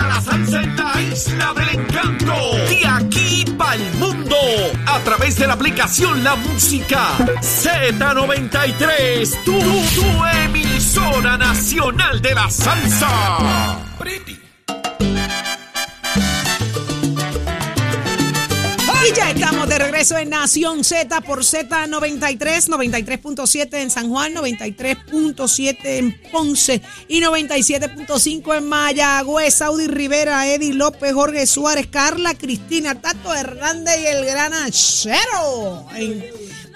la salsa en la isla del encanto. De aquí para el mundo. A través de la aplicación La Música Z93. Tu, tu emisora nacional de la salsa. Y regreso en Nación Z por Z93, 93.7 en San Juan, 93.7 en Ponce y 97.5 en Mayagüez. Saudi Rivera, Eddie López, Jorge Suárez, Carla Cristina, Tato Hernández y el gran Achero. En-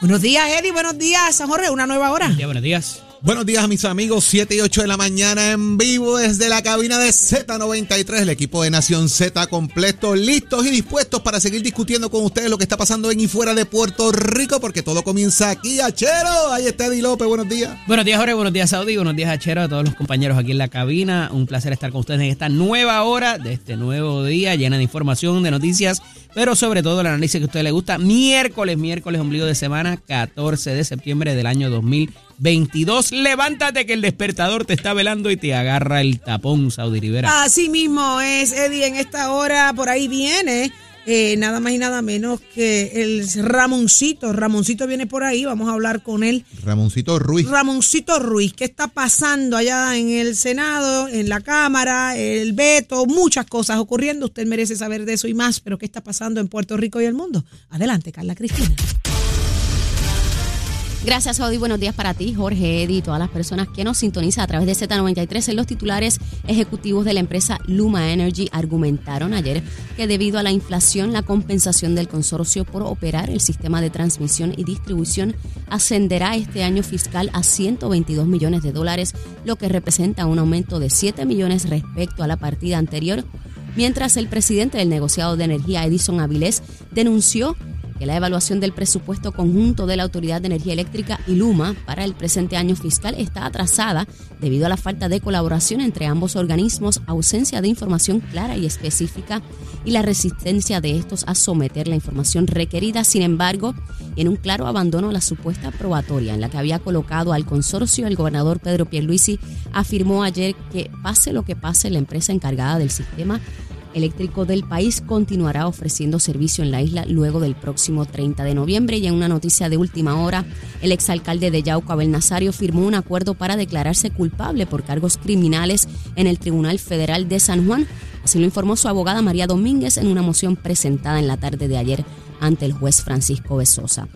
Buenos días, Eddie. Buenos días, San Jorge. Una nueva hora. Ya, buenos días. Buenos días a mis amigos, 7 y 8 de la mañana en vivo desde la cabina de Z93, el equipo de Nación Z completo, listos y dispuestos para seguir discutiendo con ustedes lo que está pasando en y fuera de Puerto Rico, porque todo comienza aquí, Achero. Ahí está Eddie López, buenos días. Buenos días, Jorge. Buenos días, Saudi. Buenos días, Achero, a todos los compañeros aquí en la cabina. Un placer estar con ustedes en esta nueva hora de este nuevo día, llena de información, de noticias, pero sobre todo el análisis que a ustedes les gusta. Miércoles, miércoles, ombligo de semana, 14 de septiembre del año 2022. Levántate que el despertador te está velando y te agarra el tapón, Saudi Rivera. Así mismo es, Eddie. En esta hora por ahí viene eh, nada más y nada menos que el Ramoncito. Ramoncito viene por ahí. Vamos a hablar con él. Ramoncito Ruiz. Ramoncito Ruiz, ¿qué está pasando allá en el Senado, en la Cámara, el veto, muchas cosas ocurriendo? Usted merece saber de eso y más, pero ¿qué está pasando en Puerto Rico y el mundo? Adelante, Carla Cristina. Gracias, Audi. Buenos días para ti, Jorge, Eddy y todas las personas que nos sintonizan a través de Z93. En los titulares ejecutivos de la empresa Luma Energy argumentaron ayer que debido a la inflación, la compensación del consorcio por operar el sistema de transmisión y distribución ascenderá este año fiscal a 122 millones de dólares, lo que representa un aumento de 7 millones respecto a la partida anterior. Mientras el presidente del negociado de energía, Edison Avilés, denunció que la evaluación del presupuesto conjunto de la Autoridad de Energía Eléctrica y Luma para el presente año fiscal está atrasada debido a la falta de colaboración entre ambos organismos, ausencia de información clara y específica y la resistencia de estos a someter la información requerida. Sin embargo, en un claro abandono a la supuesta probatoria en la que había colocado al consorcio, el gobernador Pedro Pierluisi afirmó ayer que pase lo que pase, la empresa encargada del sistema eléctrico del país continuará ofreciendo servicio en la isla luego del próximo 30 de noviembre. Y en una noticia de última hora, el exalcalde de Yauco, Abel Nazario, firmó un acuerdo para declararse culpable por cargos criminales en el Tribunal Federal de San Juan. Así lo informó su abogada María Domínguez en una moción presentada en la tarde de ayer ante el juez Francisco Besosa.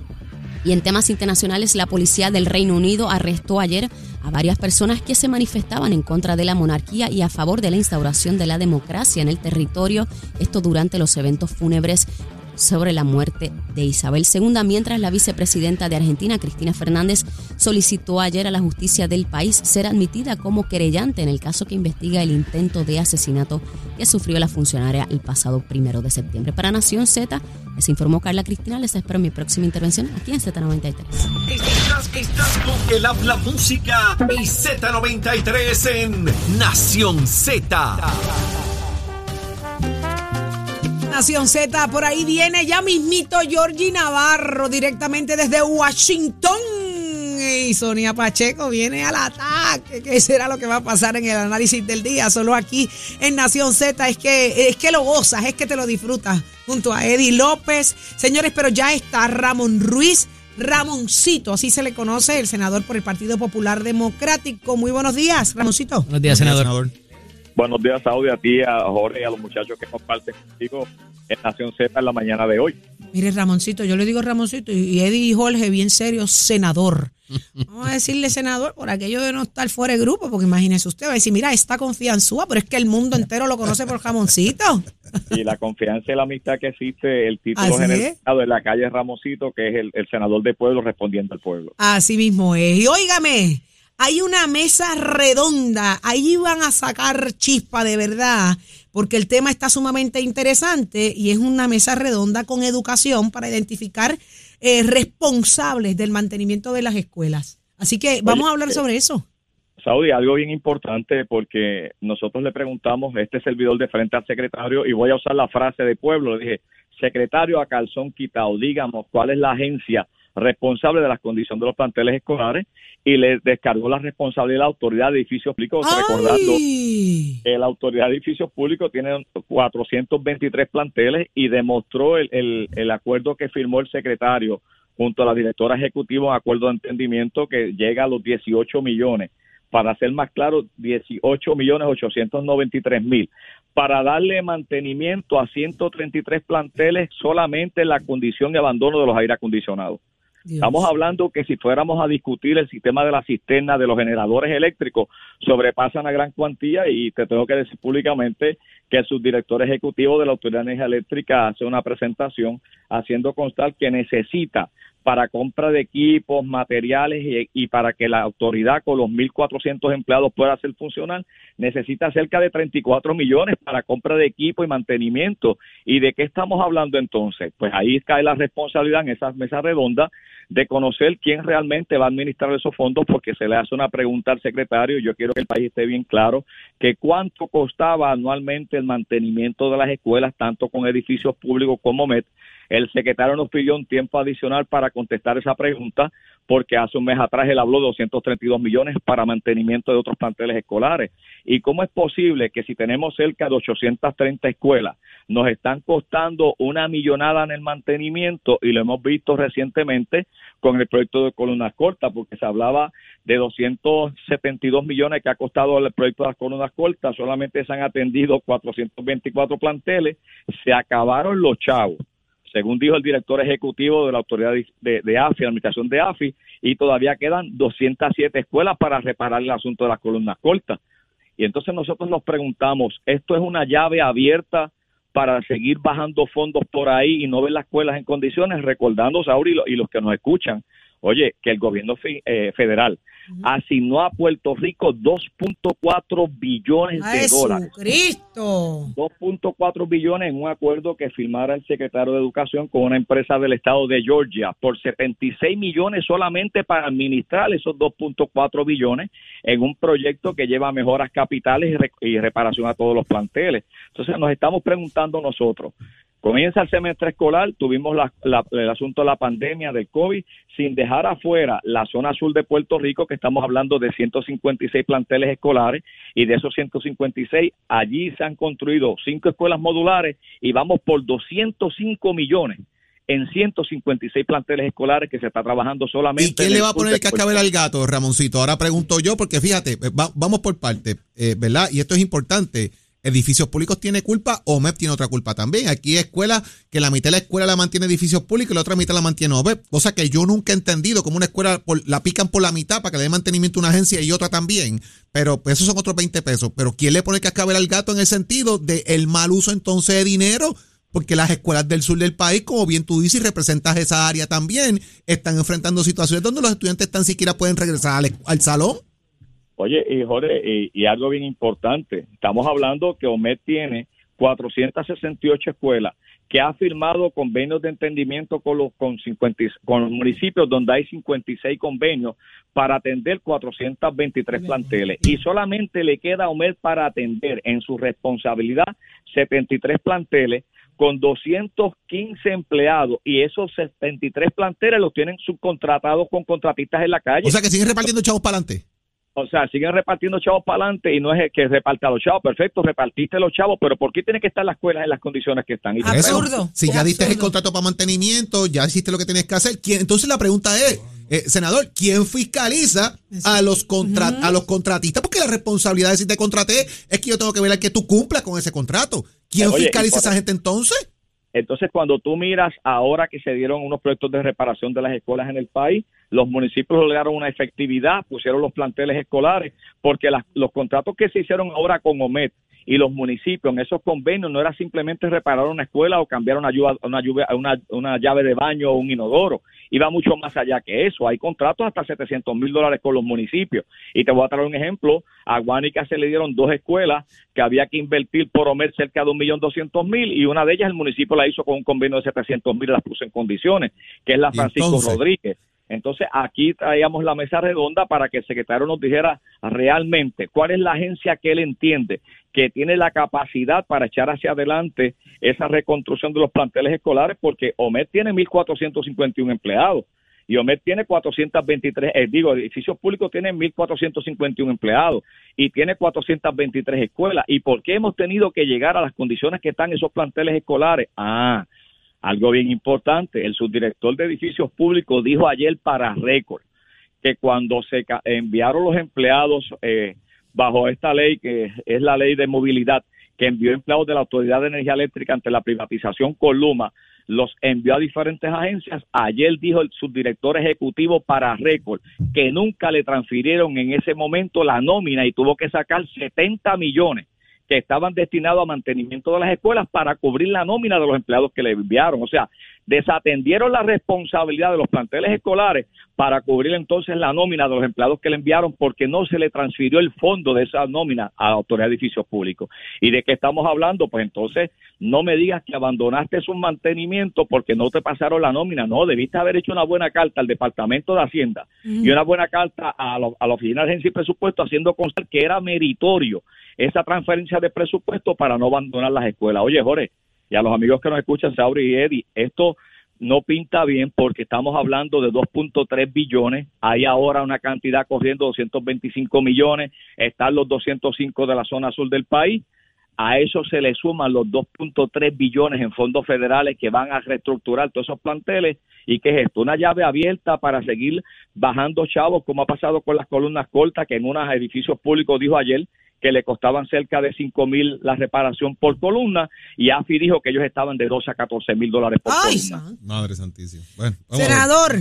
Y en temas internacionales, la policía del Reino Unido arrestó ayer a varias personas que se manifestaban en contra de la monarquía y a favor de la instauración de la democracia en el territorio, esto durante los eventos fúnebres sobre la muerte de Isabel II, mientras la vicepresidenta de Argentina, Cristina Fernández, solicitó ayer a la justicia del país ser admitida como querellante en el caso que investiga el intento de asesinato que sufrió la funcionaria el pasado primero de septiembre. Para Nación Z, les informó Carla Cristina. Les espero mi próxima intervención aquí en Z93. Estás, con el música y Z93 en Nación Z. Nación Z, por ahí viene ya mismito Georgie Navarro directamente desde Washington. Y Sonia Pacheco viene al ataque. ¿Qué será lo que va a pasar en el análisis del día? Solo aquí en Nación Z es que, es que lo gozas, es que te lo disfrutas junto a Eddie López. Señores, pero ya está Ramón Ruiz. Ramoncito, así se le conoce, el senador por el Partido Popular Democrático. Muy buenos días, Ramoncito. Buenos días, senador. Buenos días, Saudi, a ti, a Jorge y a los muchachos que comparten contigo en Nación Z en la mañana de hoy. Mire, Ramoncito, yo le digo Ramoncito y Eddie y Jorge, bien serio, senador. Vamos a decirle senador por aquello de no estar fuera de grupo, porque imagínese usted, va a decir, mira, está confianzúa, pero es que el mundo entero lo conoce por Ramoncito. Y la confianza y la amistad que existe, el título general de la calle Ramosito, que es el, el senador de pueblo respondiendo al pueblo. Así mismo es. Y óigame, hay una mesa redonda, ahí van a sacar chispa de verdad, porque el tema está sumamente interesante y es una mesa redonda con educación para identificar eh, responsables del mantenimiento de las escuelas. Así que vamos a hablar sobre eso. Saudi, algo bien importante porque nosotros le preguntamos a este servidor de frente al secretario y voy a usar la frase de pueblo, le dije, secretario a calzón quitado, dígamos cuál es la agencia responsable de las condiciones de los planteles escolares y le descargó la responsabilidad de la autoridad de edificios públicos, recordando que la autoridad de edificios públicos tiene 423 planteles y demostró el, el, el acuerdo que firmó el secretario junto a la directora ejecutiva, un acuerdo de entendimiento que llega a los 18 millones. Para ser más claro, 18 millones 893 mil, para darle mantenimiento a 133 planteles solamente en la condición de abandono de los aire acondicionados. Estamos hablando que si fuéramos a discutir el sistema de la cisterna de los generadores eléctricos, sobrepasan a gran cuantía y te tengo que decir públicamente que el subdirector ejecutivo de la Autoridad de Energía Eléctrica hace una presentación haciendo constar que necesita para compra de equipos, materiales y, para que la autoridad con los 1.400 empleados pueda hacer funcionar, necesita cerca de 34 millones para compra de equipo y mantenimiento. ¿Y de qué estamos hablando entonces? Pues ahí cae la responsabilidad en esa mesa redonda de conocer quién realmente va a administrar esos fondos porque se le hace una pregunta al secretario yo quiero que el país esté bien claro que cuánto costaba anualmente el mantenimiento de las escuelas, tanto con edificios públicos como MET, el secretario nos pidió un tiempo adicional para contestar esa pregunta porque hace un mes atrás él habló de 232 millones para mantenimiento de otros planteles escolares. ¿Y cómo es posible que si tenemos cerca de 830 escuelas, nos están costando una millonada en el mantenimiento y lo hemos visto recientemente con el proyecto de columnas cortas, porque se hablaba de 272 millones que ha costado el proyecto de las columnas cortas, solamente se han atendido 424 planteles, se acabaron los chavos según dijo el director ejecutivo de la autoridad de, AFI, la administración de AFI, y todavía quedan 207 escuelas para reparar el asunto de las columnas cortas. Y entonces nosotros nos preguntamos, ¿esto es una llave abierta para seguir bajando fondos por ahí y no ver las escuelas en condiciones? Recordando, Sauri, y los que nos escuchan, oye, que el gobierno eh, federal asignó a Puerto Rico 2.4 billones de dólares. Cristo! 2.4 billones en un acuerdo que firmara el secretario de Educación con una empresa del estado de Georgia por 76 millones solamente para administrar esos 2.4 billones en un proyecto que lleva mejoras capitales y reparación a todos los planteles. Entonces nos estamos preguntando nosotros, Comienza el semestre escolar, tuvimos el asunto de la pandemia del COVID, sin dejar afuera la zona sur de Puerto Rico, que estamos hablando de 156 planteles escolares, y de esos 156, allí se han construido cinco escuelas modulares y vamos por 205 millones en 156 planteles escolares que se está trabajando solamente. ¿Y quién le va a poner el cascabel al gato, Ramoncito? Ahora pregunto yo, porque fíjate, vamos por parte, eh, ¿verdad? Y esto es importante edificios públicos tiene culpa, OMEP tiene otra culpa también. Aquí hay escuelas que la mitad de la escuela la mantiene edificios públicos y la otra mitad la mantiene OMEP. Cosa que yo nunca he entendido como una escuela la pican por la mitad para que le dé mantenimiento a una agencia y otra también. Pero pues, esos son otros 20 pesos. Pero ¿quién le pone cascabel al gato en el sentido de el mal uso entonces de dinero? Porque las escuelas del sur del país, como bien tú dices y representas esa área también, están enfrentando situaciones donde los estudiantes tan siquiera pueden regresar al salón. Oye, y Jorge, y, algo bien importante, estamos hablando que OMED tiene 468 escuelas que ha firmado convenios de entendimiento con los, con, 50, con los municipios donde hay 56 convenios para atender 423 planteles y solamente le queda a OMED para atender en su responsabilidad 73 planteles con 215 empleados y esos 73 planteles los tienen subcontratados con contratistas en la calle. O sea que siguen repartiendo chavos para adelante. O sea, siguen repartiendo chavos para adelante y no es que reparta los chavos. Perfecto, repartiste los chavos, pero ¿por qué tiene que estar la escuela en las condiciones que están? absurdo. Si ya diste el contrato para mantenimiento, ya hiciste lo que tienes que hacer. Entonces la pregunta es, eh, senador, ¿quién fiscaliza a los, a los contratistas? Porque la responsabilidad de si te contraté es que yo tengo que ver que tú cumplas con ese contrato. ¿Quién fiscaliza a esa gente entonces? Entonces, cuando tú miras ahora que se dieron unos proyectos de reparación de las escuelas en el país, los municipios lograron una efectividad, pusieron los planteles escolares, porque los contratos que se hicieron ahora con OMED y los municipios en esos convenios no era simplemente reparar una escuela o cambiar una, una, una, una llave de baño o un inodoro, iba mucho más allá que eso. Hay contratos hasta 700 mil dólares con los municipios. Y te voy a traer un ejemplo. A Guánica se le dieron dos escuelas que había que invertir por Omer cerca de un millón doscientos mil y una de ellas el municipio la hizo con un convenio de 700 mil, las puso en condiciones, que es la Y Francisco entonces- Rodríguez. Entonces, aquí traíamos la mesa redonda para que el secretario nos dijera realmente cuál es la agencia que él entiende que tiene la capacidad para echar hacia adelante esa reconstrucción de los planteles escolares, porque OMED tiene 1.451 empleados y OMED tiene 423, eh, digo, edificios públicos tienen 1.451 empleados y tiene 423 escuelas. ¿Y por qué hemos tenido que llegar a las condiciones que están esos planteles escolares? Ah, algo bien importante, el subdirector de edificios públicos dijo ayer para récord que cuando se enviaron los empleados eh, bajo esta ley, que es la ley de movilidad, que envió empleados de la Autoridad de Energía Eléctrica ante la privatización con Luma, los envió a diferentes agencias. Ayer dijo el subdirector ejecutivo para récord que nunca le transfirieron en ese momento la nómina y tuvo que sacar 70 millones que estaban destinados a mantenimiento de las escuelas para cubrir la nómina de los empleados que le enviaron. O sea, desatendieron la responsabilidad de los planteles escolares para cubrir entonces la nómina de los empleados que le enviaron porque no se le transfirió el fondo de esa nómina a la Autoridad de Edificios Públicos. ¿Y de qué estamos hablando? Pues entonces no me digas que abandonaste su mantenimiento porque no te pasaron la nómina. No, debiste haber hecho una buena carta al Departamento de Hacienda y una buena carta a, lo- a la Oficina de Agencia y Presupuesto haciendo constar que era meritorio esa transferencia de presupuesto para no abandonar las escuelas. Oye, Jorge, y a los amigos que nos escuchan, Sauri y Eddie, esto no pinta bien porque estamos hablando de 2.3 billones, hay ahora una cantidad corriendo 225 millones, están los 205 de la zona sur del país, a eso se le suman los 2.3 billones en fondos federales que van a reestructurar todos esos planteles. ¿Y qué es esto? Una llave abierta para seguir bajando chavos, como ha pasado con las columnas cortas, que en unos edificios públicos dijo ayer que le costaban cerca de 5 mil la reparación por columna, y AFI dijo que ellos estaban de 12 a 14 mil dólares por Ay, columna. Madre santísima. Bueno. Senador,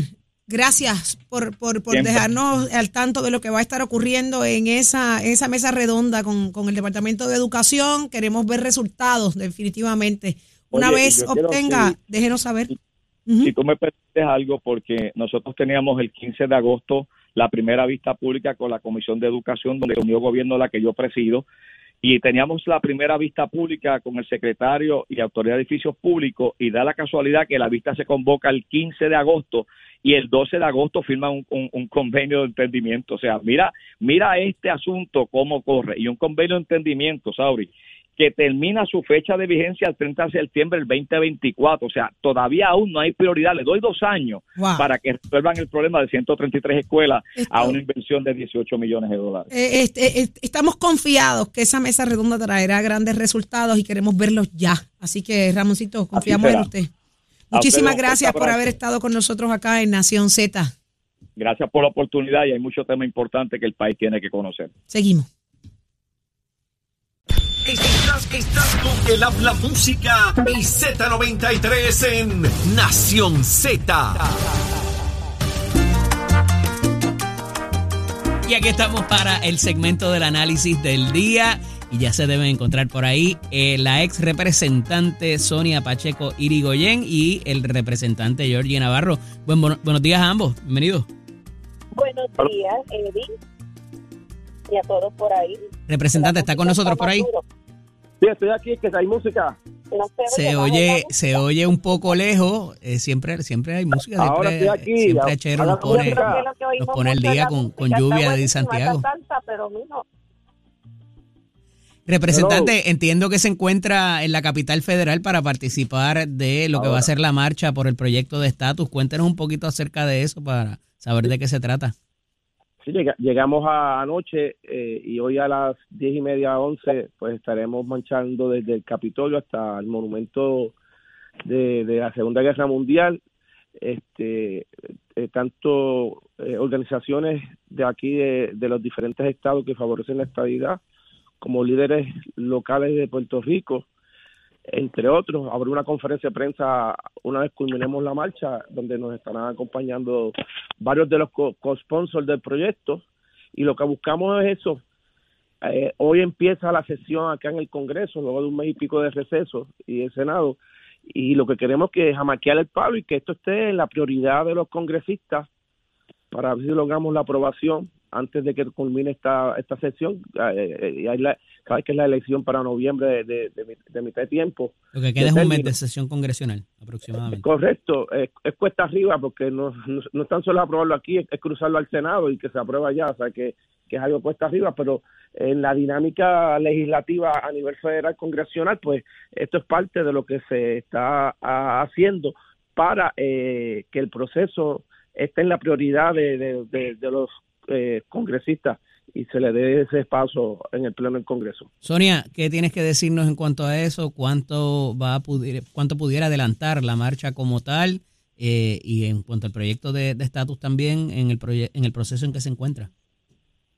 gracias por, por, por dejarnos al tanto de lo que va a estar ocurriendo en esa, esa mesa redonda con, con el Departamento de Educación. Queremos ver resultados, definitivamente. Una Oye, vez obtenga, que- déjenos saber. Si tú me permites algo, porque nosotros teníamos el 15 de agosto la primera vista pública con la Comisión de Educación, donde unió gobierno la que yo presido, y teníamos la primera vista pública con el secretario y autoridad de edificios públicos, y da la casualidad que la vista se convoca el 15 de agosto y el 12 de agosto firman un, un- convenio de entendimiento. O sea, mira, mira este asunto cómo corre, y un convenio de entendimiento, Sauri, que termina su fecha de vigencia el 30 de septiembre del 2024. O sea, todavía aún no hay prioridad. Le doy dos años Wow. para que resuelvan el problema de 133 escuelas Esto- a una inversión de 18 millones de dólares. Eh, este, eh, estamos confiados que esa mesa redonda traerá grandes resultados y queremos verlos ya. Así que, Ramoncito, confiamos en usted. Muchísimas gracias por haber estado con nosotros acá en Nación Z. Gracias por la oportunidad y hay muchos temas importantes que el país tiene que conocer. Seguimos. Estás, estás con el habla música y Z93 en Nación Z. Y aquí estamos para el segmento del análisis del día. Y ya se deben encontrar por ahí eh, la ex representante Sonia Pacheco Irigoyen y el representante Georgie Navarro. Buen, bueno- buenos días a ambos. Bienvenidos. Buenos días, Eddie. Y a todos por ahí. Representante, ¿está con nosotros por ahí? Sí, estoy aquí, que hay música. No se, Se oye, se oye un poco lejos. eh, siempre, siempre hay música. Ahora Siempre, estoy aquí, siempre haga nos pone, nos pone el día con, con lluvia de Santiago. salsa, pero Representante, entiendo que se encuentra en la capital federal para participar de lo que va a Ahora. ser la marcha por el proyecto de estatus. Cuéntenos un poquito acerca de eso para saber de qué se trata. Llegamos a, anoche eh, y hoy a las diez y media, once, pues estaremos marchando desde el Capitolio hasta el monumento de, de la Segunda Guerra Mundial. Este, eh, tanto eh, organizaciones de aquí de, de los diferentes estados que favorecen la estabilidad, como líderes locales de Puerto Rico, entre otros. Habrá una conferencia de prensa una vez culminemos la marcha, donde nos estarán acompañando varios de los co- co-sponsors del proyecto. Y lo que buscamos es eso. Eh, hoy empieza la sesión acá en el Congreso, luego de un mes y pico de receso y el Senado, y lo que queremos es que jamaquear el palo y que esto esté en la prioridad de los congresistas para ver si logramos la aprobación antes de que culmine esta esta sesión. Eh, eh, y hay la, sabes que es la elección para noviembre de, de, de, de mitad de tiempo. Lo que queda es un mes de sesión congresional, aproximadamente. Correcto, es, es cuesta arriba porque no, no, no es tan solo aprobarlo aquí, es, es cruzarlo al Senado y que se aprueba ya, o sea que, que es algo cuesta arriba, pero en la dinámica legislativa a nivel federal congresional, pues esto es parte de lo que se está ah, haciendo para eh, que el proceso esté en la prioridad de, de, de, de los eh, y se le dé ese paso en el pleno del Congreso. Sonia, ¿qué tienes que decirnos en cuanto a eso? ¿Cuánto va a pudir, cuánto pudiera adelantar la marcha como tal? Eh, y en cuanto al proyecto de estatus también en el, en el proceso en que se encuentra.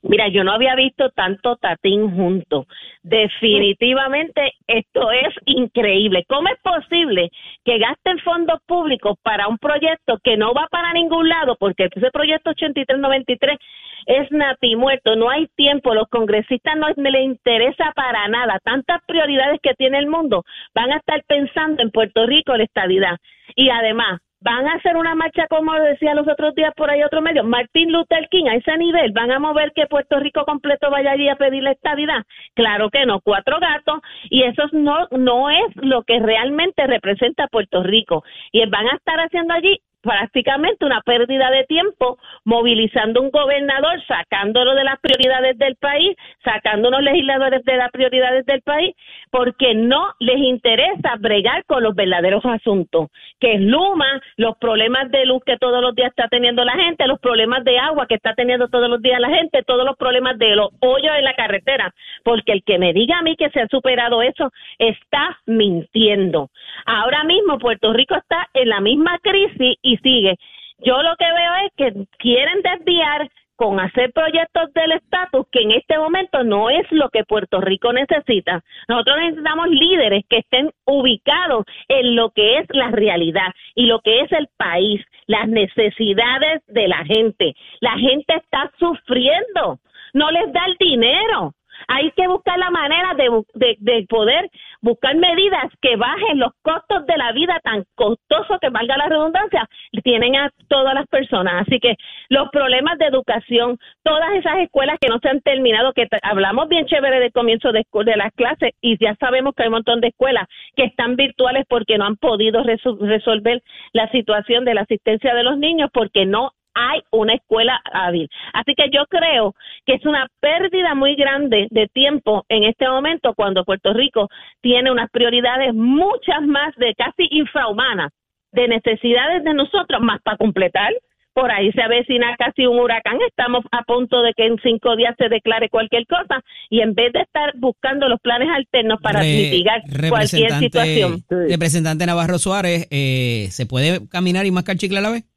Mira, yo no había visto tanto tatín junto. Definitivamente esto es increíble. ¿Cómo es posible que gasten fondos públicos para un proyecto que no va para ningún lado? Porque ese proyecto 8393 es nati muerto, no hay tiempo, los congresistas no les interesa para nada. Tantas prioridades que tiene el mundo van a estar pensando en Puerto Rico la estabilidad. Y además, van a hacer una marcha, como decía los otros días por ahí otro medio, Martín Luther King a ese nivel, van a mover que Puerto Rico completo vaya allí a pedir la estabilidad. Claro que no, cuatro gatos, y eso no, no es lo que realmente representa Puerto Rico. Y van a estar haciendo allí prácticamente una pérdida de tiempo movilizando un gobernador, sacándolo de las prioridades del país, sacando unos legisladores de las prioridades del país, porque no les interesa bregar con los verdaderos asuntos, que es Luma, los problemas de luz que todos los días está teniendo la gente, los problemas de agua que está teniendo todos los días la gente, todos los problemas de los hoyos en la carretera, porque el que me diga a mí que se ha superado eso está mintiendo. Ahora mismo Puerto Rico está en la misma crisis y sigue. Yo lo que veo es que quieren desviar con hacer proyectos del estatus que en este momento no es lo que Puerto Rico necesita. Nosotros necesitamos líderes que estén ubicados en lo que es la realidad y lo que es el país, las necesidades de la gente. La gente está sufriendo, no les da el dinero. Hay que buscar la manera de, de, de, poder buscar medidas que bajen los costos de la vida tan costoso que valga la redundancia, tienen a todas las personas. Así que los problemas de educación, todas esas escuelas que no se han terminado, que hablamos bien chévere del comienzo de, de las clases y ya sabemos que hay un montón de escuelas que están virtuales porque no han podido resolver la situación de la asistencia de los niños porque no hay una escuela hábil. Así que yo creo que es una pérdida muy grande de tiempo en este momento cuando Puerto Rico tiene unas prioridades muchas más de casi infrahumanas de necesidades de nosotros, más para completar. Por ahí se avecina casi un huracán. Estamos a punto de que en cinco días se declare cualquier cosa y en vez de estar buscando los planes alternos para Re, mitigar cualquier situación. Representante Navarro Suárez, eh, ¿se puede caminar y mascar chicle a la vez?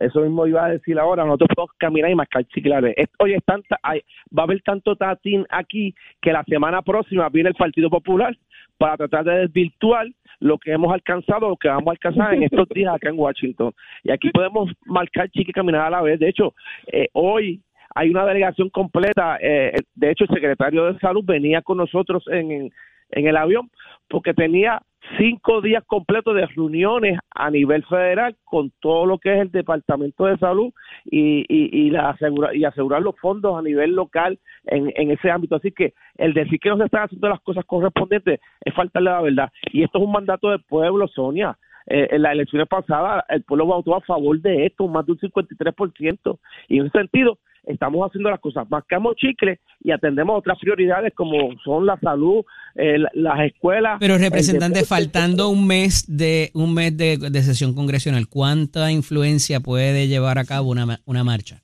Eso mismo iba a decir ahora, nosotros podemos caminar y mascar chiclares. Oye, es hay, va a haber tanto tatín aquí que la semana próxima viene el Partido Popular para tratar de desvirtuar lo que hemos alcanzado, lo que vamos a alcanzar en estos días acá en Washington. Y aquí podemos marcar chique y caminar a la vez. De hecho, eh, hoy hay una delegación completa. Eh, de hecho, el secretario de Salud venía con nosotros en el avión porque tenía cinco días completos de reuniones a nivel federal con todo lo que es el Departamento de Salud y, y, y, la asegura, y asegurar los fondos a nivel local en, en, ese ámbito. Así que el decir que no se están haciendo las cosas correspondientes es faltarle la verdad. Y esto es un mandato del pueblo, Sonia. Eh, en las elecciones pasadas el pueblo votó a favor de esto, más de un 53%. Y en ese sentido, estamos haciendo las cosas, mascamos chicle y atendemos otras prioridades como son la salud, eh, las escuelas. Pero representante, faltando un mes de un mes de, de, sesión congresional, ¿cuánta influencia puede llevar a cabo una, una marcha?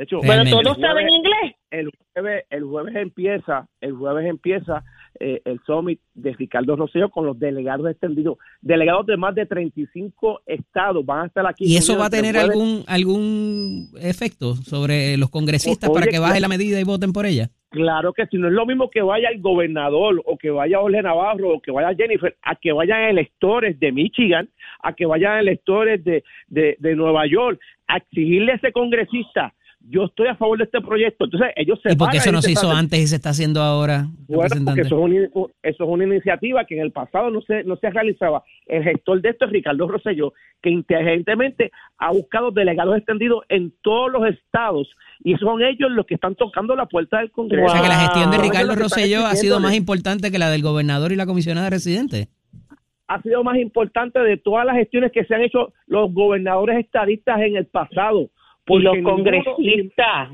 De hecho, bueno, todos saben inglés. El jueves, el jueves empieza, el jueves empieza eh, el summit de Ricardo Rosselló con los delegados extendidos, delegados de más de 35 estados van a estar aquí. ¿Y eso va a tener algún algún efecto sobre los congresistas o, para que baje claro, la medida y voten por ella? Claro que si no es lo mismo que vaya el gobernador o que vaya Jorge Navarro o que vaya Jennifer, a que vayan electores de Michigan, a que vayan electores de, de, de Nueva York, a exigirle a ese congresista yo estoy a favor de este proyecto. Entonces ellos se ¿Y por qué eso no se hizo antes y se está haciendo ahora? Bueno, porque representante? eso es, una, eso es una iniciativa que en el pasado no se, no se realizaba. El gestor de esto es Ricardo Rosselló, que inteligentemente ha buscado delegados extendidos en todos los estados y son ellos los que están tocando la puerta del Congreso. O sea que la gestión de Ricardo Rosselló ha sido más importante que la del gobernador y la comisionada residente. ha sido más importante de todas las gestiones que se han hecho los gobernadores estadistas en el pasado. Y los ninguno- congresistas.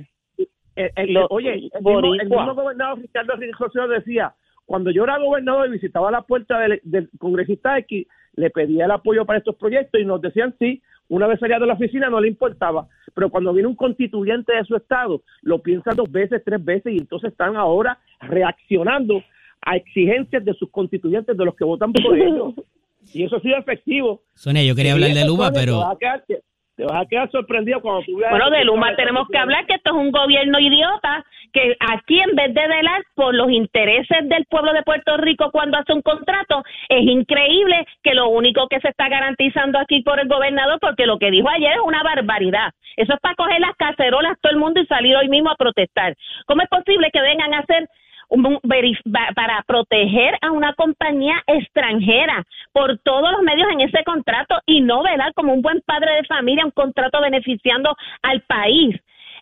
el- el- Los oye, el mismo, el mismo gobernador Ricardo decía, cuando yo era gobernador y visitaba la puerta del, del congresista X, le pedía el apoyo para estos proyectos y nos decían sí, una vez salía de la oficina no le importaba, pero cuando viene un constituyente de su estado, lo piensa dos veces, tres veces y entonces están ahora reaccionando a exigencias de sus constituyentes, de los que votan por ellos. Y eso ha sido efectivo. Sonia, yo quería hablar de Te pero te- vas a quedar sorprendido cuando tú veas... Bueno, de Luma tenemos que hablar que esto es un gobierno idiota que aquí en vez de velar por los intereses del pueblo de Puerto Rico cuando hace un contrato, es increíble que lo único que se está garantizando aquí por el gobernador, porque lo que dijo ayer es una barbaridad. Eso es para coger las cacerolas todo el mundo y salir hoy mismo a protestar. ¿Cómo es posible que vengan a hacer para proteger a una compañía extranjera por todos los medios en ese contrato y no velar como un buen padre de familia un contrato beneficiando al país.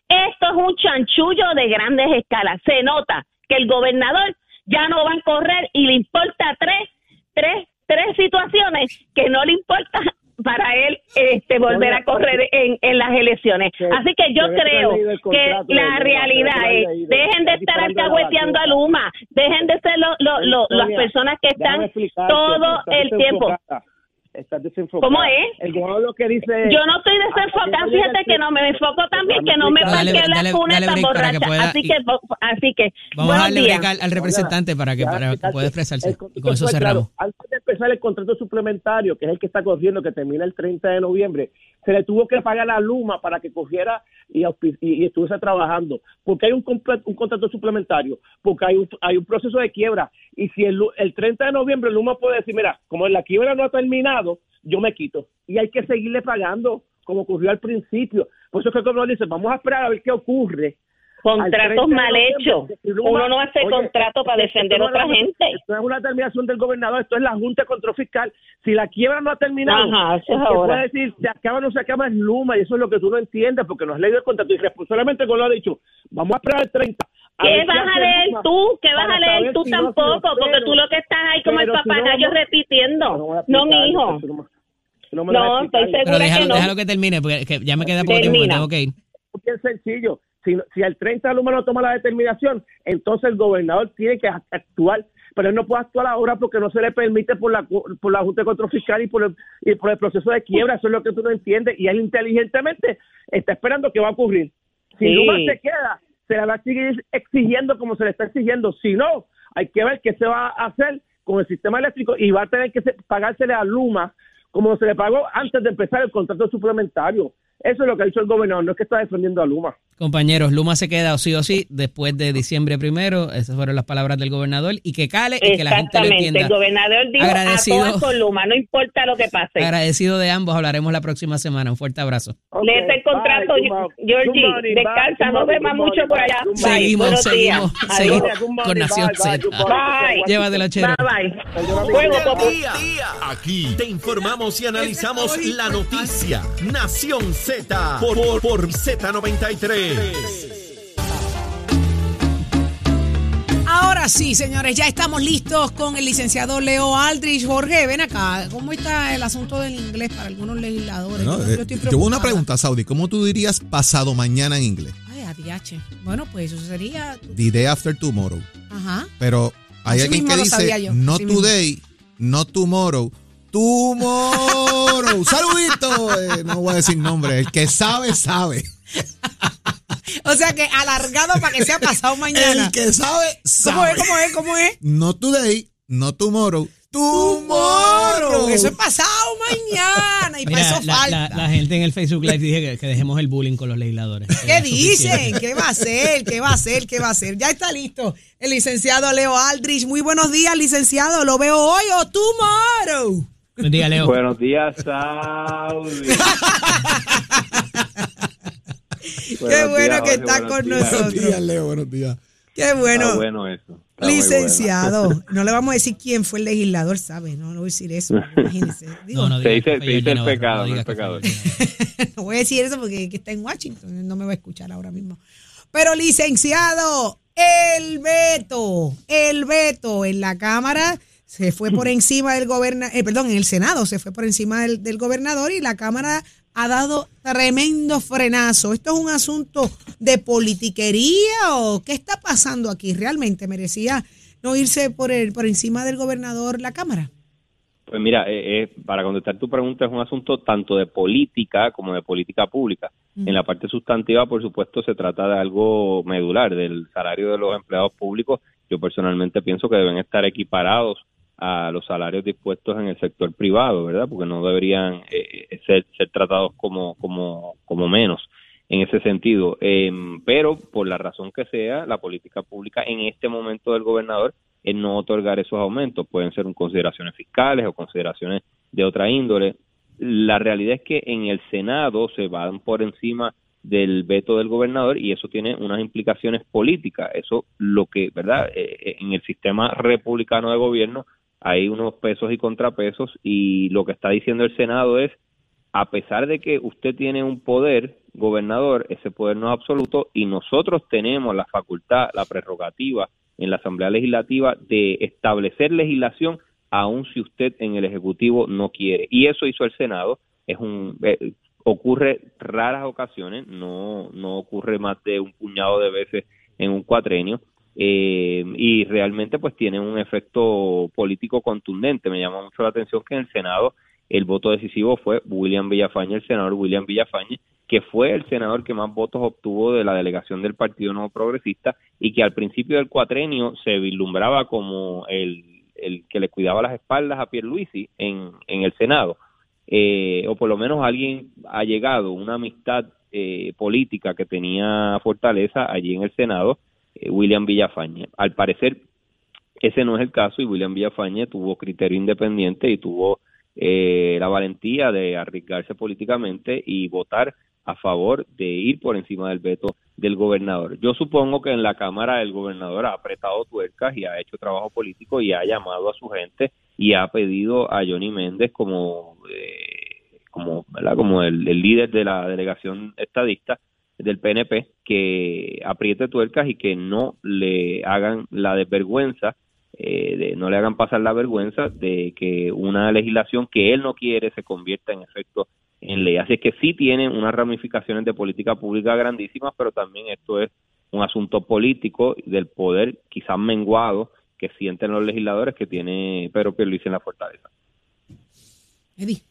Esto es un chanchullo de grandes escalas. Se nota que el gobernador ya no va a correr y le importa tres, tres, tres situaciones que no le importa para él este volver a correr en, en las elecciones. Así que yo creo que la realidad es, dejen de estar alcahueteando a. Luma, dejen de ser lo- lo- lo- las personas que están todo el tiempo. Estás desenfocada. ¿Cómo es? El gobernador lo que dice es- Yo no estoy desenfocada, fíjate que no me enfoco también, que no me dale, la cuna tan que borracha. pueda- Así que, así que, vamos a darle al, al representante para que, para que pueda expresarse. El Y contrato con eso cerramos. claro. Empezar el contrato suplementario, que es el que está corriendo, que termina el 30 de noviembre, se le tuvo que pagar a Luma para que cogiera y, estuviese trabajando. Porque hay un, un contrato suplementario, porque hay un, hay un proceso de quiebra. Y si el, el 30 de noviembre Luma puede decir, mira, como la quiebra no ha terminado, yo me quito. Y hay que seguirle pagando, como ocurrió al principio. Por eso es que el gobernador dice, vamos a esperar a ver qué ocurre. Al 30 Contratos mal hechos. si Uno no hace Oye, contrato para defender a otra es gente. Esto es una determinación del gobernador, esto es la Junta de Control Fiscal. Si la quiebra no ha terminado, Ajá, eso es ahora. puede decir se acaba o no se acaba es Luma, y eso es lo que tú no entiendes, porque no has leído el contrato. Y responsablemente el gobernador ha dicho, vamos a esperar el 30. a ver ¿Qué vas a leer Luma tú? ¿Qué vas a leer tú si si no, tampoco? Porque tú lo que estás ahí como el si no, papagayo vamos- repitiendo. No, mi hijo. no me- lo estoy explicar. Pero segura déjalo, que no. déjalo que termine, porque que ya me queda poco tiempo, Termina. tengo que ir. bien sencillo. Si, si el 30 de Luma no toma la determinación, entonces el gobernador tiene que actuar, pero él no puede actuar ahora porque no se le permite por la por la Junta de Control Fiscal y por el, y por el proceso de quiebra. Eso es lo que tú no entiendes. Y él inteligentemente está esperando que va a ocurrir. Si Sí. Luma se queda, se le va a seguir exigiendo como se le está exigiendo. Si no, hay que ver qué se va a hacer con el sistema eléctrico y va a tener que se- pagársele a Luma como se le pagó antes de empezar el contrato suplementario. Eso es lo que ha dicho el gobernador, no es que está defendiendo a Luma. Compañeros, Luma se queda o sí o sí después de diciembre primero. Esas fueron las palabras del gobernador. Y que cale y que la gente lo entienda. El gobernador dijo Agradecido. a todas con Luma, no importa lo que pase. Agradecido de ambos. Hablaremos la próxima semana. Un fuerte abrazo. Léete el contrato, Bye, good mo- Georgie. Descansa, bye, no morning, mucho por allá. Seguimos, seguimos, Adiós. seguimos con Nación Z. Llévatelo, chero. Bye, bye. Aquí te informamos y analizamos la noticia. Nación Z por, por, por Z93. Ahora sí, señores, ya estamos listos con el licenciado Leo Aldrich. Jorge, ven acá. ¿Cómo está el asunto del inglés para algunos legisladores? Yo, eh, yo estoy yo tengo una pregunta, Saudi. ¿Cómo tú dirías pasado mañana en inglés? Ay, adiache. Bueno, pues eso sería. The day after tomorrow. Ajá. Pero hay Así alguien que dice no así mismo. today, no tomorrow. Tomorrow. Saludito. Eh, no voy a decir nombre. El que sabe, sabe. O sea que alargado para que sea pasado mañana. El que sabe, ¿Cómo sabe. es? ¿Cómo es? ¿Cómo es? No today, no tomorrow. Tomorrow. Eso es pasado mañana y para Mira, eso la, falta. la- la gente en el Facebook Live dice que, que dejemos el bullying con los legisladores. ¿Qué dicen? ¿Qué va a hacer? ¿Qué va a hacer? ¿Qué va a hacer? Ya está listo el licenciado Leo Aldrich. Muy buenos días, licenciado. ¿Lo veo hoy o tomorrow? Buen día, Leo. Buenos días, Saudi. Qué bueno que está con Buenos nosotros. días, Leo, buenos días. Qué bueno. Está bueno eso. Está Licenciado, no le vamos a decir quién fue el legislador, ¿sabe? No, no voy a decir eso, imagínese. Digo, No, no Se dice, se dice el pecado, no no el. Georgie no voy a decir eso porque que está en Washington, no me va a escuchar ahora mismo. Pero licenciado, el veto, el veto en la Cámara se fue por encima del gobernador, perdón, en el Senado se fue por encima del, del gobernador y la Cámara ha dado tremendo frenazo. ¿Esto es un asunto de politiquería o qué está pasando aquí? ¿Realmente merecía no irse por, el, por encima del gobernador la Cámara? Pues mira, eh, eh, para contestar tu pregunta es un asunto tanto de política como de política pública. Mm. En la parte sustantiva, por supuesto, se trata de algo medular, del salario de los empleados públicos. Yo personalmente pienso que deben estar equiparados a los salarios dispuestos en el sector privado, ¿verdad? Porque no deberían eh, ser, ser tratados como, como, como menos en ese sentido. Eh, pero por la razón que sea, la política pública en este momento del gobernador es no otorgar esos aumentos. Pueden ser consideraciones fiscales o consideraciones de otra índole. La realidad es que en el Senado se van por encima del veto del gobernador y eso tiene unas implicaciones políticas. Eso lo que, ¿verdad? Eh, en el sistema republicano de gobierno hay unos pesos y contrapesos y lo que está diciendo el Senado es a pesar de que usted tiene un poder gobernador, ese poder no es absoluto y nosotros tenemos la facultad, la prerrogativa en la Asamblea Legislativa de establecer legislación aun si usted en el Ejecutivo no quiere. Y eso hizo el Senado. Es un eh, ocurre raras ocasiones, no no ocurre más de un puñado de veces en un cuatrenio. Eh, y realmente pues tiene un efecto político contundente. Me llama mucho la atención que en el Senado el voto decisivo fue William Villafañe, el senador William Villafañe, que fue el senador que más votos obtuvo de la delegación del Partido Nuevo Progresista y que al principio del cuatrenio se vislumbraba como el, el que le cuidaba las espaldas a Pierluisi en, en el Senado. Eh, o por lo menos alguien ha llegado, una amistad eh, política que tenía fortaleza allí en el Senado, eh, William Villafañe. Al parecer, ese no es el caso y William Villafañe tuvo criterio independiente y tuvo eh, la valentía de arriesgarse políticamente y votar a favor de ir por encima del veto del gobernador. Yo supongo que en la Cámara el gobernador ha apretado tuercas y ha hecho trabajo político y ha llamado a su gente y ha pedido a Johnny Méndez como eh, como el líder de la delegación estadista del PNP que apriete tuercas y que no le hagan la desvergüenza eh, de, no le hagan pasar la vergüenza de que una legislación que él no quiere se convierta en efecto en ley. Así es que sí tienen unas ramificaciones de política pública grandísimas, pero también esto es un asunto político del poder quizás menguado que sienten los legisladores que tiene Pedro Pierluisi en la fortaleza. Eddie.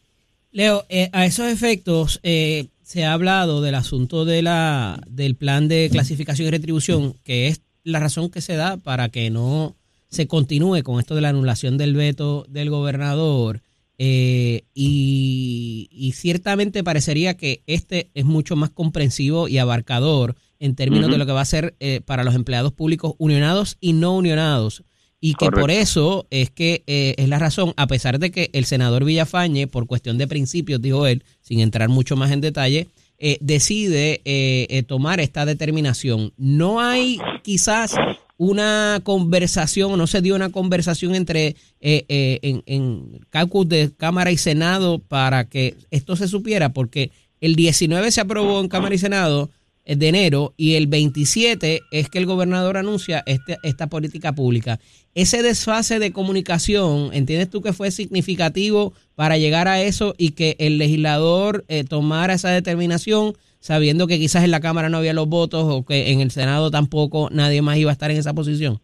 Leo, eh, a esos efectos eh, se ha hablado del asunto de la del plan de clasificación y retribución, que es la razón que se da para que no se continúe con esto de la anulación del veto del gobernador. eh, y, y ciertamente parecería que este es mucho más comprensivo y abarcador en términos de lo que va a ser eh, para los empleados públicos unionados y no unionados. Y que por eso es que eh, es la razón, a pesar de que el senador Villafañe, por cuestión de principios, dijo él, sin entrar mucho más en detalle, eh, decide eh, eh, tomar esta determinación. No hay quizás una conversación, no se dio una conversación entre en, en caucus de Cámara y Senado para que esto se supiera, porque el 19 se aprobó en Cámara y Senado de enero y el 27 es que el gobernador anuncia este, esta política pública. Ese desfase de comunicación, ¿entiendes tú que fue significativo para llegar a eso y que el legislador eh, tomara esa determinación sabiendo que quizás en la Cámara no había los votos o que en el Senado tampoco nadie más iba a estar en esa posición?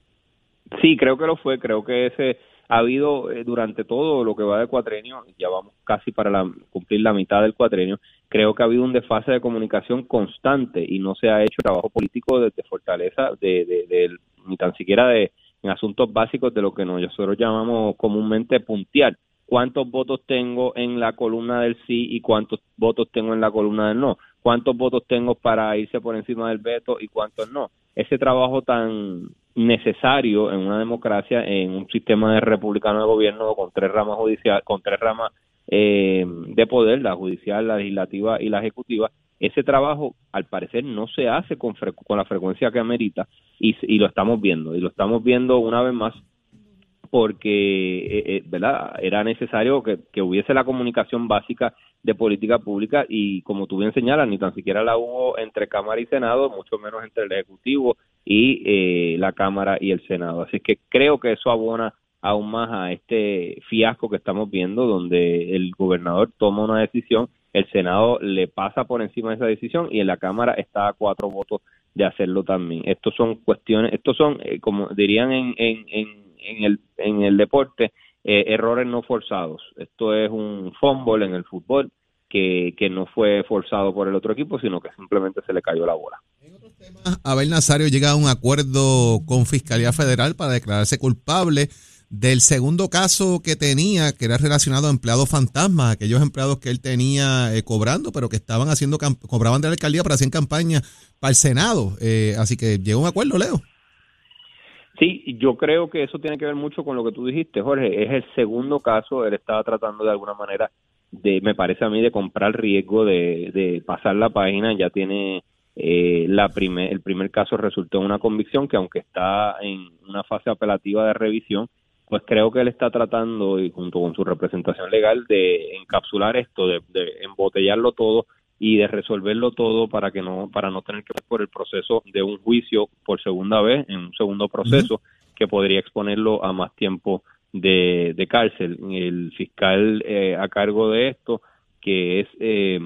Sí, creo que lo fue. Creo que ese ha habido eh, durante todo lo que va de cuatrenio, ya vamos casi para la- cumplir la mitad del cuatrenio, creo que ha habido un desfase de comunicación constante y no se ha hecho trabajo político desde Fortaleza, de, de- de- ni tan siquiera de en asuntos básicos de lo que nosotros llamamos comúnmente puntear. ¿Cuántos votos tengo en la columna del sí y cuántos votos tengo en la columna del no? ¿Cuántos votos tengo para irse por encima del veto y cuántos no? Ese trabajo tan necesario en una democracia, en un sistema de republicano de gobierno con tres ramas judicial, con tres ramas eh, de poder, la judicial, la legislativa y la ejecutiva, ese trabajo al parecer no se hace con, con la frecuencia que amerita y, y lo estamos viendo y lo estamos viendo una vez más porque eh, eh, ¿verdad? era necesario que, hubiese la comunicación básica de política pública y como tú bien señalas, ni tan siquiera la hubo entre Cámara y Senado, mucho menos entre el Ejecutivo y eh, la Cámara y el Senado. Así que creo que eso abona aún más a este fiasco que estamos viendo, donde el gobernador toma una decisión, el Senado le pasa por encima de esa decisión y en la Cámara está a cuatro votos de hacerlo también. Estos son cuestiones, estos son, como dirían en, en, en en el, en el deporte eh, errores no forzados. Esto es un fumble en el fútbol que, que no fue forzado por el otro equipo, sino que simplemente se le cayó la bola. Abel Nazario llega a un acuerdo con Fiscalía Federal para declararse culpable del segundo caso que tenía, que era relacionado a empleados fantasmas, aquellos empleados que él tenía eh, cobrando, pero que estaban haciendo, cobraban de la alcaldía para hacer campaña para el Senado. Eh, así que llegó a un acuerdo, Leo. Sí, yo creo que eso tiene que ver mucho con lo que tú dijiste, Jorge. Es el segundo caso, él estaba tratando de alguna manera de, me parece a mí, de comprar riesgo de, de pasar la página. Ya tiene eh, la primer, el primer caso resultó en una convicción que aunque está en una fase apelativa de revisión, pues creo que él está tratando, y junto con su representación legal, de encapsular esto, de, de embotellarlo todo y de resolverlo todo para que no para no tener que ir por el proceso de un juicio por segunda vez en un segundo proceso que podría exponerlo a más tiempo de, de cárcel. El fiscal eh, a cargo de esto que es eh,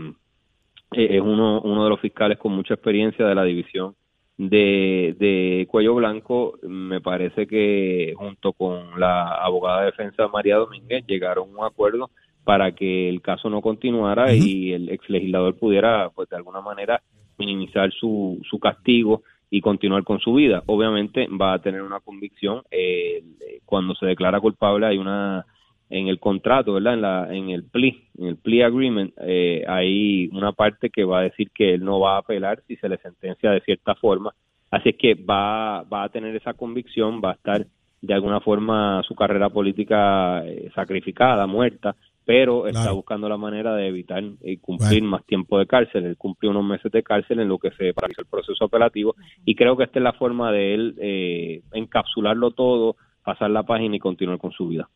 es uno uno de los fiscales con mucha experiencia de la división de, de Cuello Blanco, me parece que junto con la abogada de defensa María Domínguez llegaron a un acuerdo para que el caso no continuara y el ex legislador pudiera, pues de alguna manera, minimizar su, su castigo y continuar con su vida. Obviamente va a tener una convicción. Eh, cuando se declara culpable hay una en el contrato, ¿verdad? En, la, en el plea, en el plea agreement, eh, hay una parte que va a decir que él no va a apelar si se le sentencia de cierta forma. Así es que va, va a tener esa convicción, va a estar de alguna forma su carrera política eh, sacrificada, muerta, pero está buscando la manera de evitar y cumplir más tiempo de cárcel. Él cumplió unos meses de cárcel en lo que se paralizó el proceso operativo y creo que esta es la forma de él eh, encapsularlo todo, pasar la página y continuar con su vida.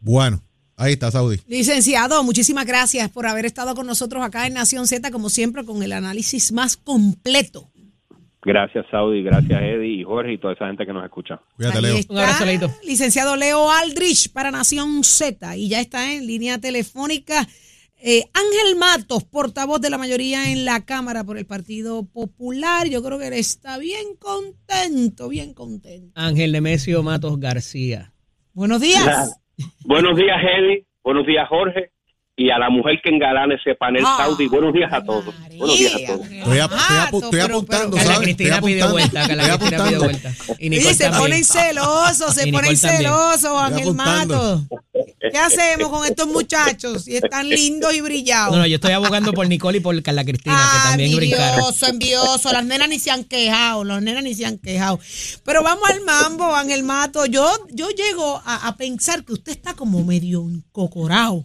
Bueno, ahí está Saudi. Licenciado, muchísimas gracias por haber estado con nosotros acá en Nación Z, como siempre, con el análisis más completo Gracias, Saudi, gracias, Eddie y Jorge y toda esa gente que nos escucha. Cuídate, Leo. Un abrazo, Licenciado Leo Aldrich para Nación Z y ya está en línea telefónica. Eh, Ángel Matos, portavoz de la mayoría en la Cámara por el Partido Popular. Yo creo que él está bien contento, bien contento. Ángel Nemesio Matos García. Buenos días. Buenos días, Eddie. Buenos días, Jorge y a la mujer que engalane ese panel ah, Saudi. Buenos días a todos. Buenos días a todos. Estoy, apuntando, ¿sabes? Cristina pide vuelta, que la Cristina pide vuelta. Y, se ponen celosos, se ponen celosos, Ángel Mato. ¿Qué hacemos con estos muchachos? Y están lindos y brillados. No, no, yo estoy abogando por Nicole y por Carla Cristina, que también envidioso, brincaron. Envidioso, envidioso. Las nenas ni se han quejado, las nenas ni se han quejado. Pero vamos al mambo, Ángel Mato. Yo, yo llego a, a pensar que usted está como medio encocorado.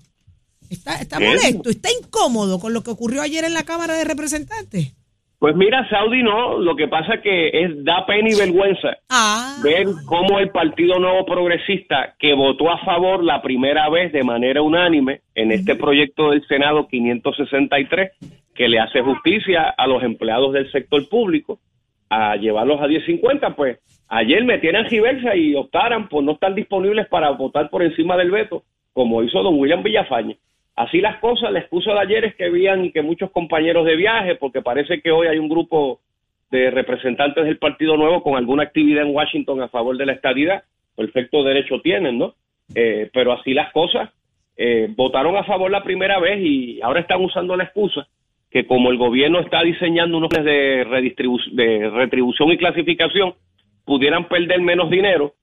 Está, está molesto, está incómodo con lo que ocurrió ayer en la Cámara de Representantes. Pues mira, Saudi no, lo que pasa es que es, da pena y vergüenza ah. ver cómo el Partido Nuevo Progresista, que votó a favor la primera vez de manera unánime en este proyecto del Senado 563, que le hace justicia a los empleados del sector público, a llevarlos a 1050, pues ayer metieran Giversa y optaran por no estar disponibles para votar por encima del veto, como hizo don William Villafañe. Así las cosas, la excusa de ayer es que habían y que muchos compañeros de viaje, porque parece que hoy hay un grupo de representantes del Partido Nuevo con alguna actividad en Washington a favor de la estadidad, perfecto derecho tienen, ¿no? Eh, pero así las cosas, eh, votaron a favor la primera vez y ahora están usando la excusa que como el gobierno está diseñando unos planes de, de retribución y clasificación, pudieran perder menos dinero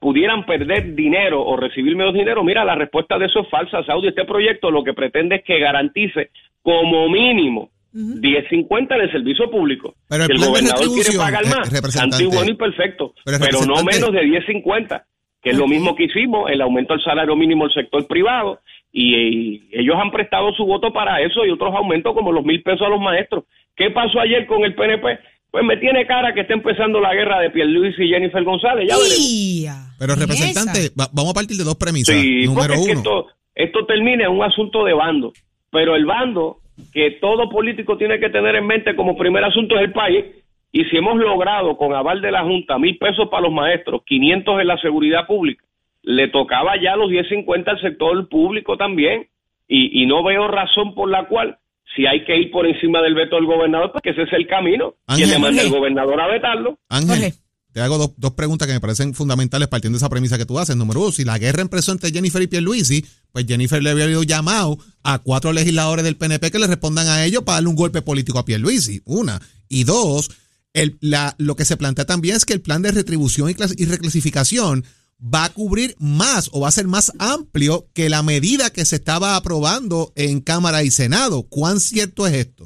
pudieran perder dinero o recibir menos dinero, mira, la respuesta de eso es falsa, Saudi. Este proyecto lo que pretende es que garantice como mínimo 10.50 en el servicio público. Pero el, gobernador quiere pagar más, antiguo y perfecto, pero, no menos de 10.50. que es lo mismo que hicimos, el aumento del salario mínimo del sector privado, y, y ellos han prestado su voto para eso y otros aumentos como los mil pesos a los maestros. ¿Qué pasó ayer con el PNP? Pues me tiene cara que está empezando la guerra de Pierluis y Jennifer González, ya veremos. Pero representante, va- vamos a partir de dos premisas. Sí, Número porque es que uno. esto, esto termina en un asunto de bando, pero el bando que todo político tiene que tener en mente como primer asunto es el país, y si hemos logrado con aval de la Junta mil pesos para los maestros, 500 en la seguridad pública, le tocaba ya los 10.50 al sector público también, y, y no veo razón por la cual si hay que ir por encima del veto del gobernador, pues que ese es el camino, y Ángel. le manda el gobernador a vetarlo. Ángel, te hago dos, dos preguntas que me parecen fundamentales partiendo de esa premisa que tú haces. Número uno, si la guerra empezó entre Jennifer y Pierluisi, pues Jennifer le había habido llamado a cuatro legisladores del PNP que le respondan a ellos para darle un golpe político a Pierluisi. Una. Y dos, el, la, lo que se plantea también es que el plan de retribución y, clas- y reclasificación va a cubrir más o va a ser más amplio que la medida que se estaba aprobando en Cámara y Senado. ¿Cuán cierto es esto?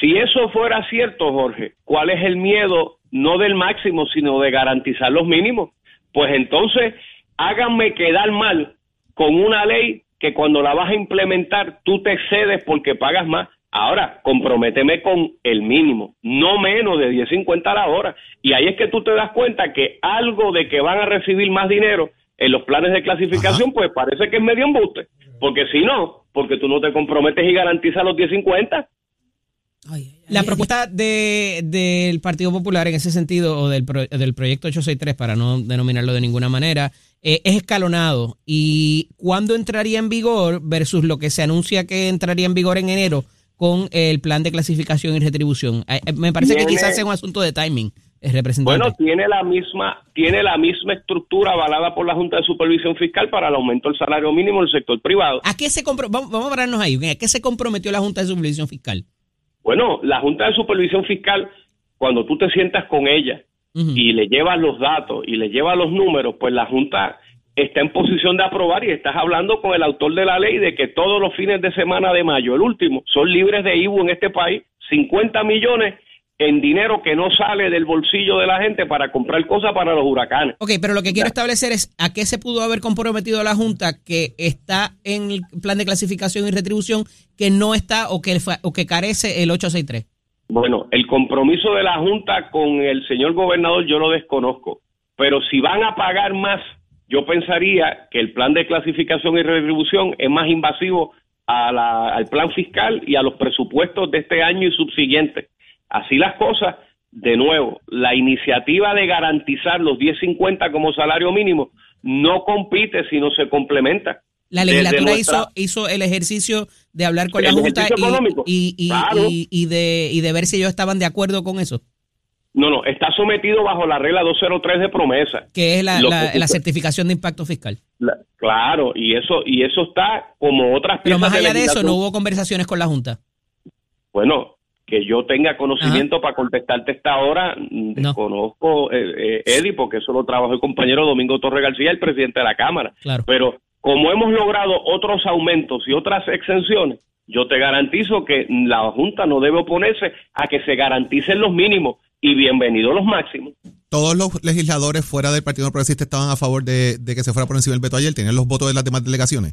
Si eso fuera cierto, Jorge, ¿cuál es el miedo no del máximo, sino de garantizar los mínimos? Pues entonces háganme quedar mal con una ley que cuando la vas a implementar tú te excedes porque pagas más. Ahora, comprométeme con el mínimo, no menos de 10.50 a la hora. Y ahí es que tú te das cuenta que algo de que van a recibir más dinero en los planes de clasificación, pues parece que es medio embuste. Porque si no, porque tú no te comprometes y garantizas los 10.50. La propuesta de, del Partido Popular en ese sentido, o del, pro- del proyecto 863, para no denominarlo de ninguna manera, eh, es escalonado. ¿Y cuándo entraría en vigor versus lo que se anuncia que entraría en vigor en enero con el plan de clasificación y retribución? Eh, eh, me parece que quizás sea un asunto de timing, eh, representante. Bueno, tiene la misma tiene la misma estructura avalada por la Junta de Supervisión Fiscal para el aumento del salario mínimo del sector privado. ¿A qué se vamos, vamos a pararnos ahí. ¿A qué se comprometió la Junta de Supervisión Fiscal? Bueno, la Junta de Supervisión Fiscal, cuando tú te sientas con ella y le llevas los datos y le llevas los números, pues la Junta está en posición de aprobar y estás hablando con el autor de la ley de que todos los fines de semana de mayo, el último, son libres de IVU en este país, 50 millones en dinero que no sale del bolsillo de la gente para comprar cosas para los huracanes. Ok, pero lo que quiero establecer es a qué se pudo haber comprometido la Junta que está en el plan de clasificación y retribución que no está o que, o que carece el 863. Bueno, el compromiso de la Junta con el señor gobernador yo lo desconozco, pero si van a pagar más, yo pensaría que el plan de clasificación y retribución es más invasivo a la- al plan fiscal y a los presupuestos de este año y subsiguiente. Así las cosas, de nuevo, la iniciativa de garantizar los 10.50 como salario mínimo no compite, sino se complementa. La legislatura nuestra- hizo, hizo el ejercicio de hablar con la Junta ejercicio y, económico. y, y- Claro. y- y de, y de ver si ellos estaban de acuerdo con eso, No, no, está sometido bajo la regla 203 de promesa. que es la, la- que- la certificación de impacto fiscal. La- claro, y eso y eso está como otras Pero más allá de eso, no hubo conversaciones con la Junta. Bueno, que yo tenga conocimiento para contestarte esta hora, mm, desconozco, eh, eh, Eddie, porque eso lo trabajó el compañero Domingo Torre García, el presidente de la Cámara. Claro. Pero como hemos logrado otros aumentos y otras exenciones, yo te garantizo que la Junta no debe oponerse a que se garanticen los mínimos y bienvenidos los máximos. Todos los legisladores fuera del Partido Progresista estaban a favor de, de que se fuera por encima del veto ayer. ¿Tenían los votos de las demás delegaciones?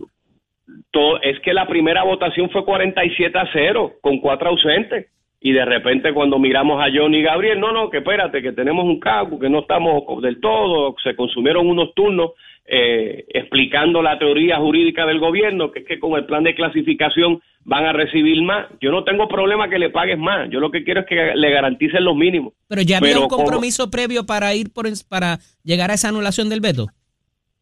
todo, es que la primera votación fue 47 a 0, con cuatro ausentes. Y de repente cuando miramos a Johnny y Gabriel, no, no, que espérate, que tenemos un caso, que no estamos del todo, se consumieron unos turnos eh, explicando la teoría jurídica del gobierno, que es que con el plan de clasificación van a recibir más. Yo no tengo problema que le pagues más, yo lo que quiero es que le garanticen los mínimos. Pero ya había Pero un como- compromiso previo para ir por para llegar a esa anulación del veto.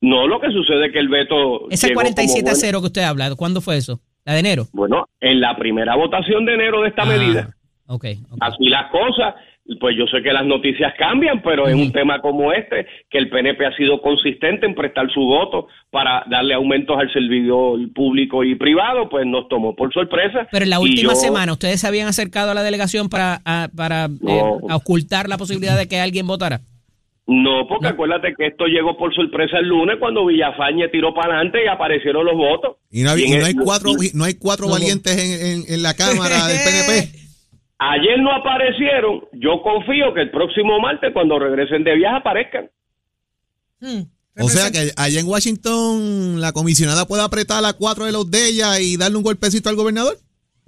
No, lo que sucede es que el veto... Como 47 a bueno. 0 que usted habla, ¿cuándo fue eso? ¿La de enero? Bueno, en la primera votación de enero de esta Ah, medida. Así las cosas, pues yo sé que las noticias cambian, pero en un tema como este, que el PNP ha sido consistente en prestar su voto para darle aumentos al servidor público y privado, pues nos tomó por sorpresa. Pero en la última yo- semana, ¿ustedes se habían acercado a la delegación para, a- para eh, a ocultar la posibilidad de que alguien votara? No, porque acuérdate que esto llegó por sorpresa el lunes cuando Villafañe tiró para adelante y aparecieron los votos. Y no hay, Y no hay el- cuatro, no hay cuatro valientes en, en- en la Cámara del PNP. Ayer no aparecieron, yo confío que el próximo martes cuando regresen de viaje aparezcan. O sea que allá en Washington la comisionada puede apretar a cuatro de los de ella y darle un golpecito al gobernador.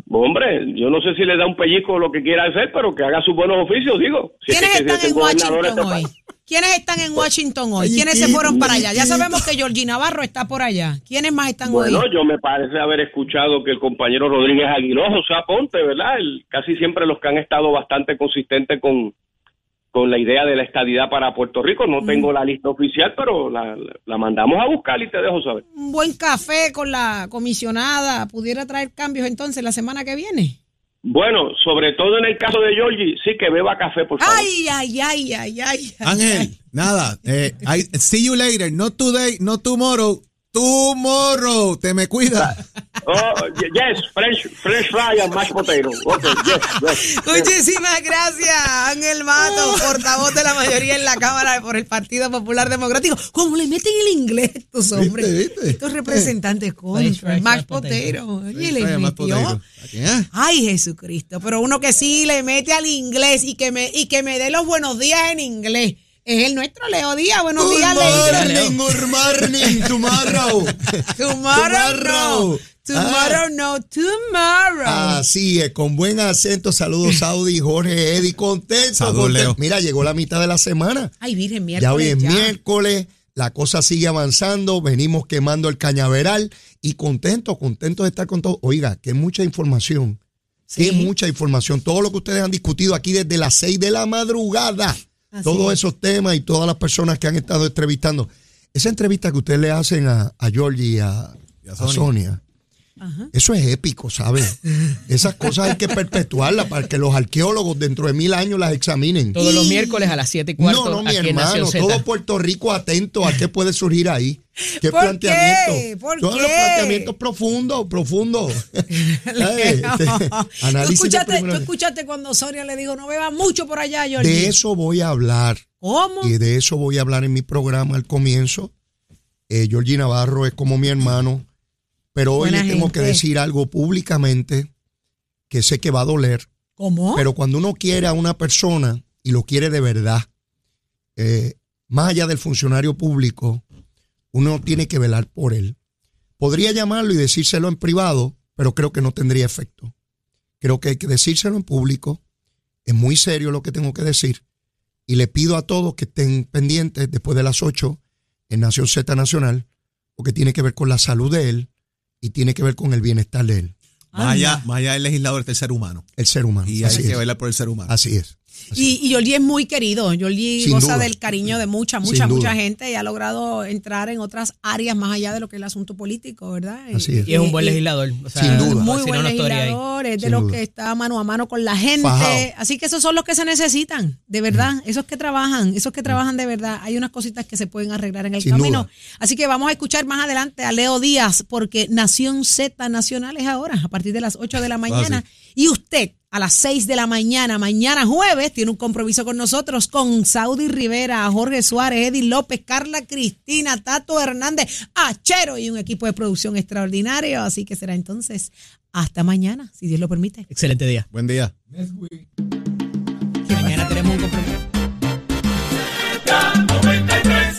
Hombre, yo no sé si le da un pellizco o lo que quiera hacer, pero que haga sus buenos oficios, digo. Si es ¿Quiénes que- si están es en gobernador Washington este hoy? ¿Quiénes están en Washington hoy? ¿Quiénes se fueron para allá? Ya sabemos que Georgie Navarro está por allá. ¿Quiénes más están Bueno, hoy? yo me parece haber escuchado que el compañero Rodríguez Aguiló, José Aponte, ¿verdad? El- casi siempre los que han estado bastante consistentes con, con la idea de la estadidad para Puerto Rico. No tengo la lista oficial, pero la, la mandamos a buscar y te dejo saber. Un buen café con la comisionada pudiera traer cambios entonces la semana que viene. Bueno, sobre todo en el caso de Georgie, sí que beba café, por favor. Ay, ay, ay, ay, ay. ay. Ángel, nada. Eh, I- see you later. Not today, not tomorrow. Tomorrow. Te me cuida. Oh, yes, French, French fry and mashed potato. Okay, yes, yes. Muchísimas gracias, Ángel Mato, portavoz de la mayoría en la Cámara por el Partido Popular Democrático. ¿Cómo le meten el inglés estos hombres? ¿Viste, viste? Estos representantes con mashed potato. Oye, le metió. Ay, Jesucristo. Pero uno que sí le mete al inglés y que me, y que me dé los buenos días en inglés. Es el nuestro Leo Díaz. Buenos días, Leo. good morning, tomorrow. Tomorrow, no. Tomorrow, no. Tomorrow. Así es, con buen acento. Saludos, Saudi, Jorge, Eddie, contento. Saludos, contento. Leo. Mira, llegó la mitad de la semana. Ay, Virgen, ya hoy miércoles. es ya. miércoles, la cosa sigue avanzando, venimos quemando el cañaveral y contento, contento de estar con todos. Oiga, que mucha información, Sí. que mucha información. Todo lo que ustedes han discutido aquí desde las 6 de la madrugada, Así todos es. esos temas y todas las personas que han estado entrevistando. Esa entrevista que ustedes le hacen a, a Georgie y a, Y a a Sonia. Eso es épico, ¿sabes? Esas cosas hay que perpetuarlas para que los arqueólogos dentro de mil años las examinen. Todos los miércoles a las 7 y cuarto. No, no, mi hermano, todo Puerto Rico atento a qué puede surgir ahí. ¿Qué ¿Por planteamiento? qué? ¿Por Todos qué? los planteamientos profundos, profundos. Ay, este, ¿Tú, escuchaste, tú escuchaste cuando Sonia le dijo, no beba mucho por allá, Georgie. De eso voy a hablar. ¿Cómo? Y de eso voy a hablar en mi programa al comienzo. Eh, Georgie Navarro es como mi hermano, pero hoy Buena le tengo que decir algo públicamente que sé que va a doler. ¿Cómo? Pero cuando uno quiere a una persona y lo quiere de verdad, eh, más allá del funcionario público, uno tiene que velar por él. Podría llamarlo y decírselo en privado, pero creo que no tendría efecto. Creo que hay que decírselo en público. Es muy serio lo que tengo que decir. Y le pido a todos que estén pendientes después de las 8 en Nación Z Nacional, porque tiene que ver con la salud de él y tiene que ver con el bienestar de él, Más allá, más allá del legislador del ser humano. el ser humano. Y hay Así que velar por el ser humano. Así es. Y, y Georgie es muy querido. Sin goza duda. del cariño de mucha, Sin mucha, duda. mucha gente y ha logrado entrar en otras áreas más allá de lo que es el asunto político, ¿verdad? Así es. Y es un buen legislador. O sea, Sin duda. Muy si buen no, legislador, es de Sin los duda. que está mano a mano con la gente. Fajao. Así que esos son los que se necesitan, de verdad. Esos que trabajan, esos que trabajan de verdad. Hay unas cositas que se pueden arreglar en el Sin camino. duda. Así que vamos a escuchar más adelante a Leo Díaz, porque Nación Z Nacional es ahora, a partir de las 8 de la mañana. Y usted, a las 6 de la mañana, mañana jueves, tiene un compromiso con nosotros, con Saudi Rivera, Jorge Suárez, Eddie López, Carla Cristina, Tato Hernández, Achero y un equipo de producción extraordinario. Así que será entonces hasta mañana, si Dios lo permite. Excelente día. Buen día.